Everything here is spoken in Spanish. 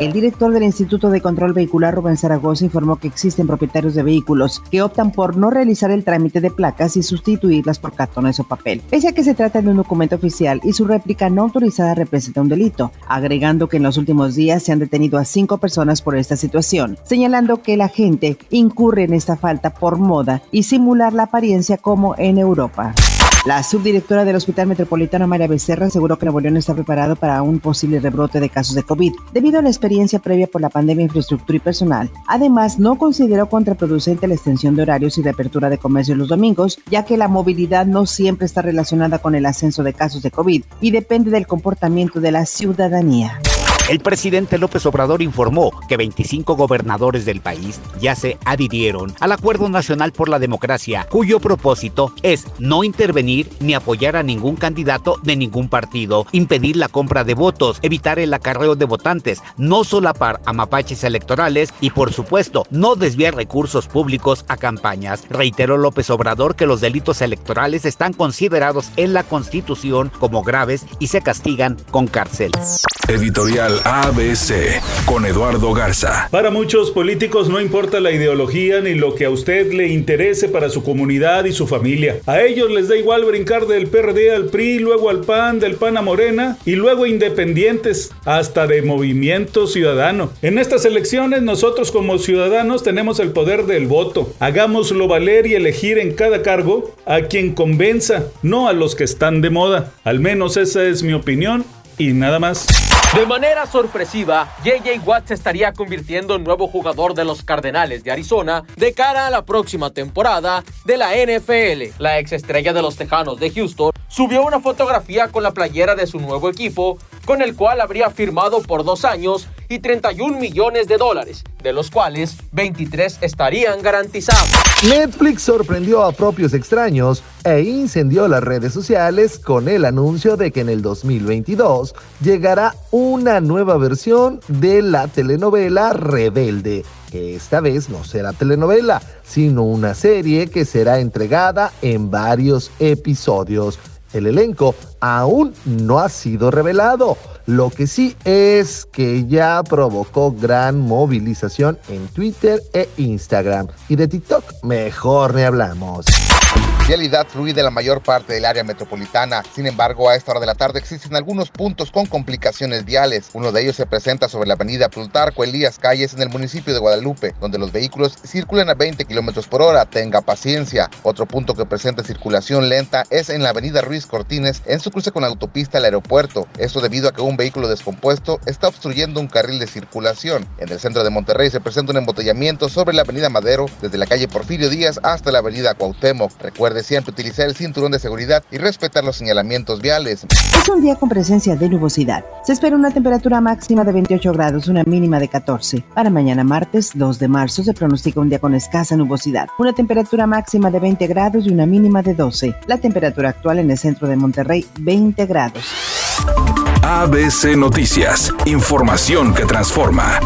El director del Instituto de Control Vehicular, Rubén Zaragoza, informó que existen propietarios de vehículos que optan por no realizar el trámite de placas y sustituirlas por cartones o papel, pese a que se trata de un documento oficial y su réplica no autorizada representa un delito, agregando que en los últimos días se han detenido a cinco personas por esta situación, señalando que la gente incurre en esta falta por moda y simular la apariencia como en Europa. La subdirectora del Hospital Metropolitano María Becerra aseguró que Nuevo León está preparado para un posible rebrote de casos de COVID debido a la experiencia previa por la pandemia, infraestructura y personal. Además, no consideró contraproducente la extensión de horarios y reapertura de comercio los domingos, ya que la movilidad no siempre está relacionada con el ascenso de casos de COVID y depende del comportamiento de la ciudadanía. El presidente López Obrador informó que 25 gobernadores del país ya se adhirieron al Acuerdo Nacional por la Democracia, cuyo propósito es no intervenir ni apoyar a ningún candidato de ningún partido, impedir la compra de votos, evitar el acarreo de votantes, no solapar a mapaches electorales y, por supuesto, no desviar recursos públicos a campañas. Reiteró López Obrador que los delitos electorales están considerados en la Constitución como graves y se castigan con cárcel. Editorial ABC con Eduardo Garza. Para muchos políticos no importa la ideología ni lo que a usted le interese para su comunidad y su familia. A ellos les da igual brincar del PRD al PRI, luego al PAN, del PAN a Morena y luego independientes, hasta de Movimiento Ciudadano. En estas elecciones nosotros como ciudadanos tenemos el poder del voto. Hagámoslo valer y elegir en cada cargo a quien convenza, no a los que están de moda. Al menos esa es mi opinión y nada más. De manera sorpresiva, JJ Watt estaría convirtiendo en nuevo jugador de los Cardenales de Arizona de cara a la próxima temporada de la NFL. La ex estrella de los Tejanos de Houston subió una fotografía con la playera de su nuevo equipo, con el cual habría firmado por dos años y 31 millones de dólares, de los cuales 23 estarían garantizados. Netflix sorprendió a propios extraños e incendió las redes sociales con el anuncio de que en el 2022 llegará una nueva versión de la telenovela Rebelde que esta vez no será telenovela, sino una serie que será entregada en varios episodios. El elenco aún no ha sido revelado. Lo que sí es que ya provocó gran movilización en Twitter e Instagram. Y de TikTok, mejor ni hablamos. Vialidad fluida en la mayor parte del área metropolitana. Sin embargo, a esta hora de la tarde existen algunos puntos con complicaciones viales. Uno de ellos se presenta sobre la avenida Plutarco Elías Calles en el municipio de Guadalupe, donde los vehículos circulan a 20 kilómetros por hora. Tenga paciencia. Otro punto que presenta circulación lenta es en la avenida Ruiz Cortines, en su cruce con la autopista al aeropuerto. Esto debido a que un vehículo descompuesto está obstruyendo un carril de circulación. En el centro de Monterrey se presenta un embotellamiento sobre la avenida Madero, desde la calle Porfirio Díaz hasta la avenida Cuauhtémoc. Recuerda de siempre utilizar el cinturón de seguridad y respetar los señalamientos viales. Es un día con presencia de nubosidad. Se espera una temperatura máxima de 28 grados, una mínima de 14. Para mañana martes 2 de marzo se pronostica un día con escasa nubosidad, una temperatura máxima de 20 grados y una mínima de 12. La temperatura actual en el centro de Monterrey 20 grados. ABC Noticias, información que transforma.